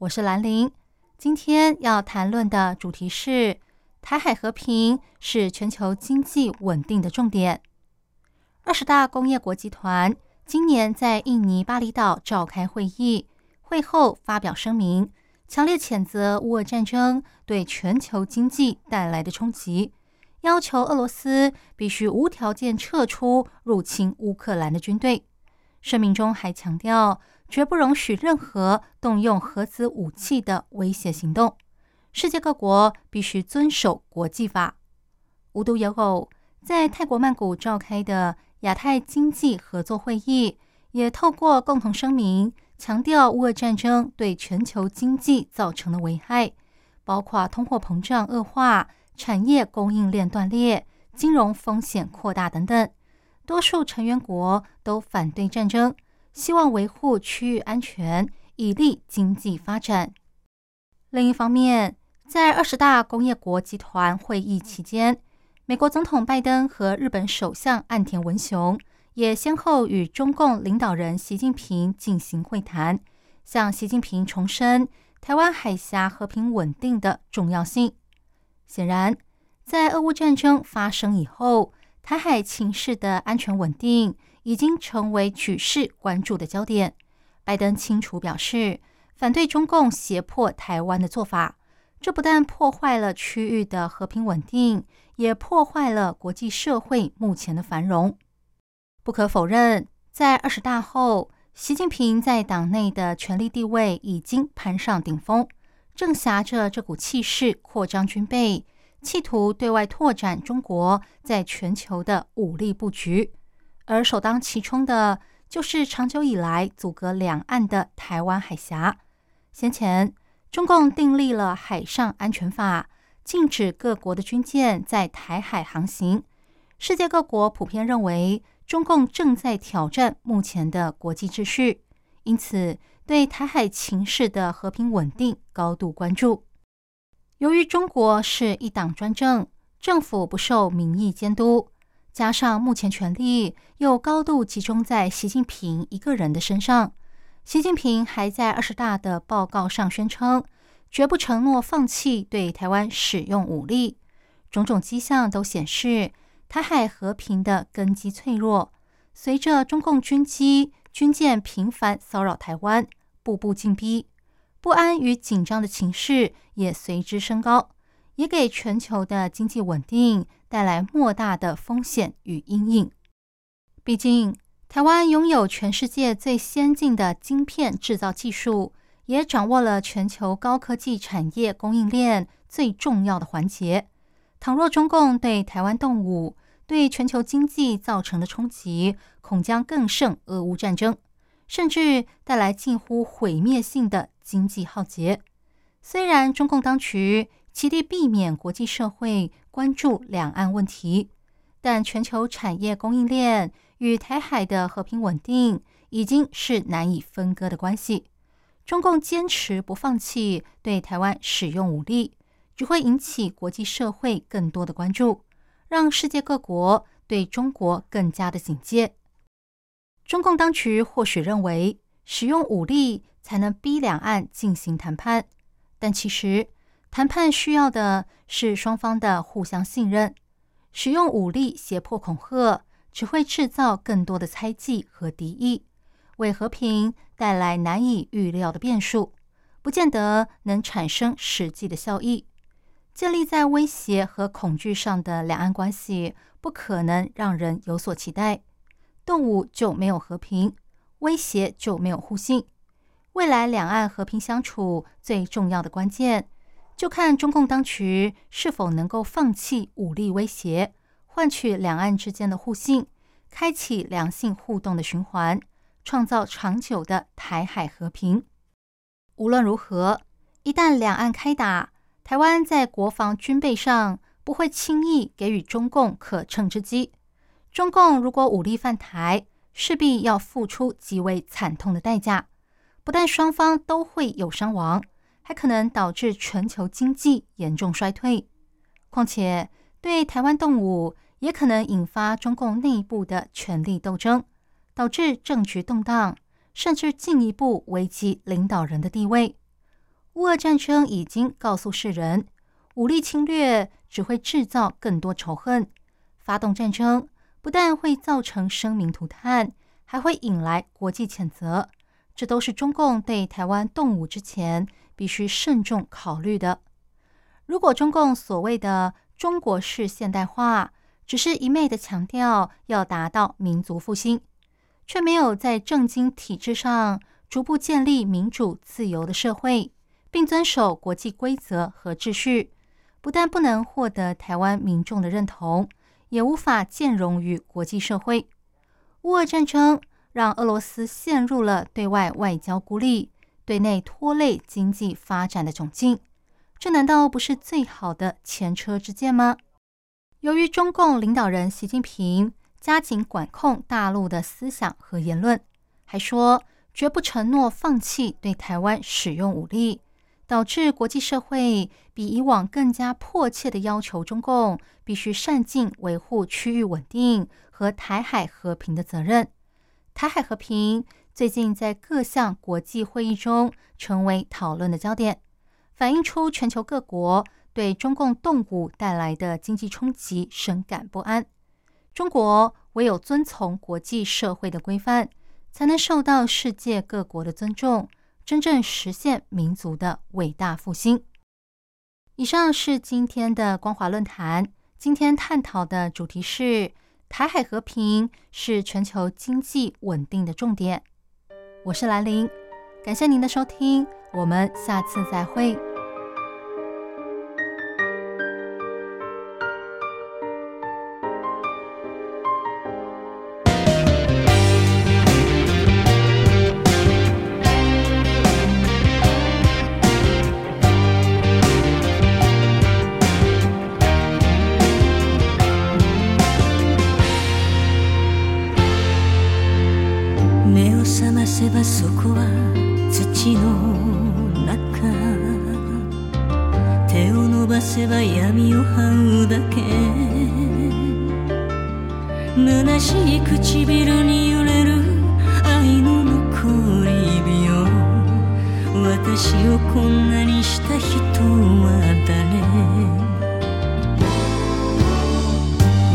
我是兰玲。今天要谈论的主题是台海和平是全球经济稳定的重点。二十大工业国集团今年在印尼巴厘岛召开会议，会后发表声明，强烈谴责乌俄战争对全球经济带来的冲击。要求俄罗斯必须无条件撤出入侵乌克兰的军队。声明中还强调，绝不容许任何动用核子武器的威胁行动。世界各国必须遵守国际法。无独有偶，在泰国曼谷召开的亚太经济合作会议，也透过共同声明强调乌俄战争对全球经济造成的危害，包括通货膨胀恶化。产业供应链断裂、金融风险扩大等等，多数成员国都反对战争，希望维护区域安全，以利经济发展。另一方面，在二十大工业国集团会议期间，美国总统拜登和日本首相岸田文雄也先后与中共领导人习近平进行会谈，向习近平重申台湾海峡和平稳定的重要性。显然，在俄乌战争发生以后，台海情势的安全稳定已经成为举世关注的焦点。拜登清楚表示，反对中共胁迫台湾的做法，这不但破坏了区域的和平稳定，也破坏了国际社会目前的繁荣。不可否认，在二十大后，习近平在党内的权力地位已经攀上顶峰。正挟着这股气势扩张军备，企图对外拓展中国在全球的武力布局，而首当其冲的就是长久以来阻隔两岸的台湾海峡。先前，中共订立了海上安全法，禁止各国的军舰在台海航行。世界各国普遍认为，中共正在挑战目前的国际秩序，因此。对台海情势的和平稳定高度关注。由于中国是一党专政，政府不受民意监督，加上目前权力又高度集中在习近平一个人的身上，习近平还在二十大的报告上宣称，绝不承诺放弃对台湾使用武力。种种迹象都显示，台海和平的根基脆弱。随着中共军机、军舰频繁骚扰台湾。步步紧逼，不安与紧张的情势也随之升高，也给全球的经济稳定带来莫大的风险与阴影。毕竟，台湾拥有全世界最先进的晶片制造技术，也掌握了全球高科技产业供应链最重要的环节。倘若中共对台湾动武，对全球经济造成的冲击，恐将更胜俄乌战争。甚至带来近乎毁灭性的经济浩劫。虽然中共当局极力避免国际社会关注两岸问题，但全球产业供应链与台海的和平稳定已经是难以分割的关系。中共坚持不放弃对台湾使用武力，只会引起国际社会更多的关注，让世界各国对中国更加的警戒。中共当局或许认为使用武力才能逼两岸进行谈判，但其实谈判需要的是双方的互相信任。使用武力胁迫恐吓，只会制造更多的猜忌和敌意，为和平带来难以预料的变数，不见得能产生实际的效益。建立在威胁和恐惧上的两岸关系，不可能让人有所期待。动武就没有和平，威胁就没有互信。未来两岸和平相处最重要的关键，就看中共当局是否能够放弃武力威胁，换取两岸之间的互信，开启良性互动的循环，创造长久的台海和平。无论如何，一旦两岸开打，台湾在国防军备上不会轻易给予中共可乘之机。中共如果武力犯台，势必要付出极为惨痛的代价，不但双方都会有伤亡，还可能导致全球经济严重衰退。况且，对台湾动武也可能引发中共内部的权力斗争，导致政局动荡，甚至进一步危及领导人的地位。乌俄战争已经告诉世人，武力侵略只会制造更多仇恨，发动战争。不但会造成生命涂炭，还会引来国际谴责，这都是中共对台湾动武之前必须慎重考虑的。如果中共所谓的中国式现代化，只是一昧的强调要达到民族复兴，却没有在政经体制上逐步建立民主自由的社会，并遵守国际规则和秩序，不但不能获得台湾民众的认同。也无法兼容于国际社会。乌俄战争让俄罗斯陷入了对外外交孤立、对内拖累经济发展的窘境，这难道不是最好的前车之鉴吗？由于中共领导人习近平加紧管控大陆的思想和言论，还说绝不承诺放弃对台湾使用武力。导致国际社会比以往更加迫切的要求中共必须善尽维护区域稳定和台海和平的责任。台海和平最近在各项国际会议中成为讨论的焦点，反映出全球各国对中共动武带来的经济冲击深感不安。中国唯有遵从国际社会的规范，才能受到世界各国的尊重。真正实现民族的伟大复兴。以上是今天的光华论坛。今天探讨的主题是台海和平是全球经济稳定的重点。我是兰陵，感谢您的收听，我们下次再会。せば闇を這うだけ。虚しい唇に揺れる愛の残り火を。私をこんなにした人は誰？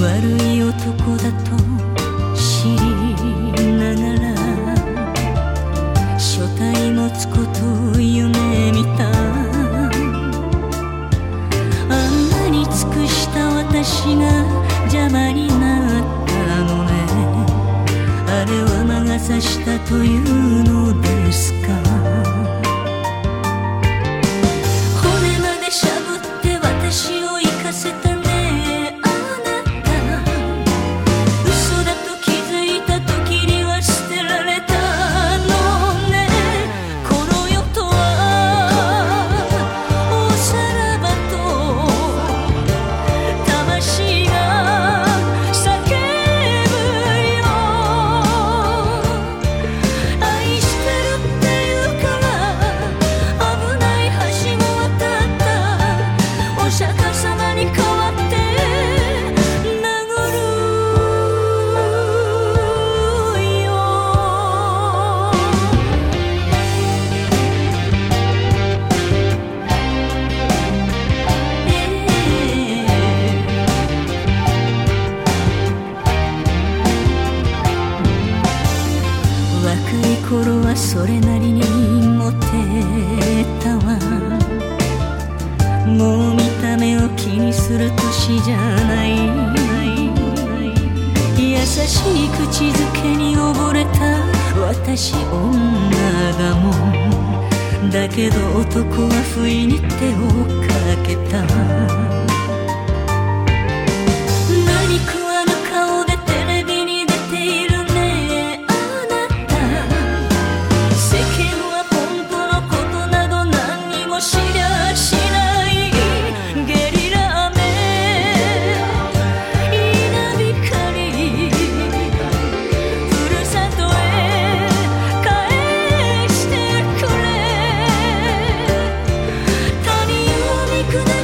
悪い男だと知りながら書体持つことを私が邪魔になったのね。あれは魔が差したというの。もう見た目を気にする年じゃない。優しい口づけに溺れた私女だもん。だけど男は不意に手をかけた。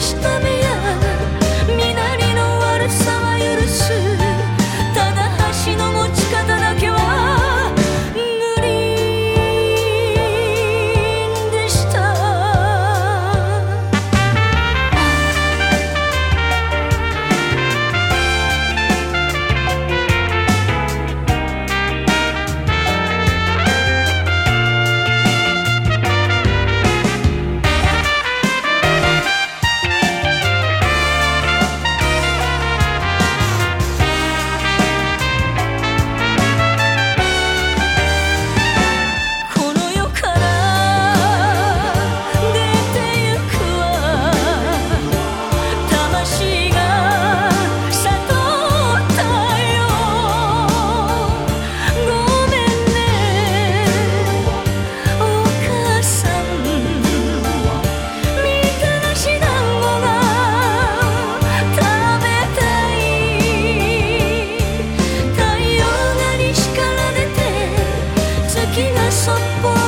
just the 不